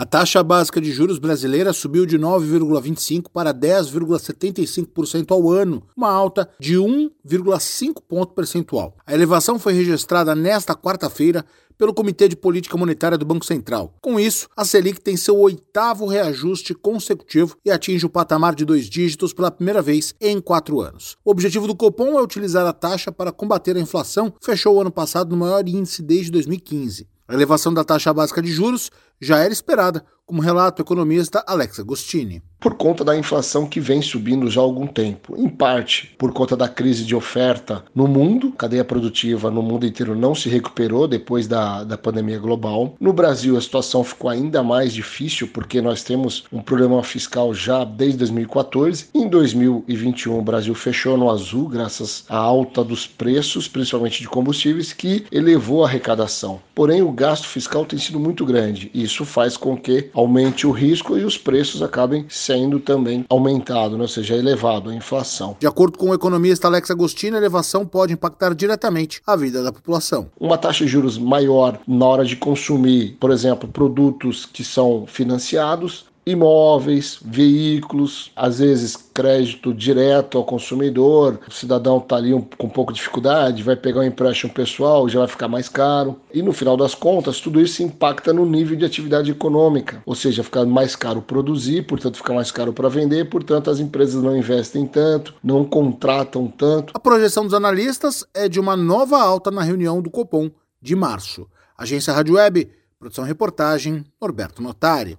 A taxa básica de juros brasileira subiu de 9,25% para 10,75% ao ano, uma alta de 1,5 ponto percentual. A elevação foi registrada nesta quarta-feira pelo Comitê de Política Monetária do Banco Central. Com isso, a Selic tem seu oitavo reajuste consecutivo e atinge o patamar de dois dígitos pela primeira vez em quatro anos. O objetivo do Copom é utilizar a taxa para combater a inflação, fechou o ano passado no maior índice desde 2015. A elevação da taxa básica de juros já era esperada, como relata o economista Alex Agostini por conta da inflação que vem subindo já há algum tempo. Em parte por conta da crise de oferta no mundo, cadeia produtiva no mundo inteiro não se recuperou depois da, da pandemia global. No Brasil, a situação ficou ainda mais difícil porque nós temos um problema fiscal já desde 2014. Em 2021, o Brasil fechou no azul, graças à alta dos preços, principalmente de combustíveis, que elevou a arrecadação. Porém, o gasto fiscal tem sido muito grande. Isso faz com que aumente o risco e os preços acabem sendo também aumentado, né? ou seja, elevado a inflação. De acordo com o economista Alex Agostino, a elevação pode impactar diretamente a vida da população. Uma taxa de juros maior na hora de consumir, por exemplo, produtos que são financiados, imóveis, veículos, às vezes crédito direto ao consumidor. O cidadão está ali um, com um pouco de dificuldade, vai pegar um empréstimo pessoal, já vai ficar mais caro. E no final das contas, tudo isso impacta no nível de atividade econômica, ou seja, fica mais caro produzir, portanto fica mais caro para vender, portanto as empresas não investem tanto, não contratam tanto. A projeção dos analistas é de uma nova alta na reunião do Copom de março. Agência Rádio Web, produção e reportagem, Norberto Notari.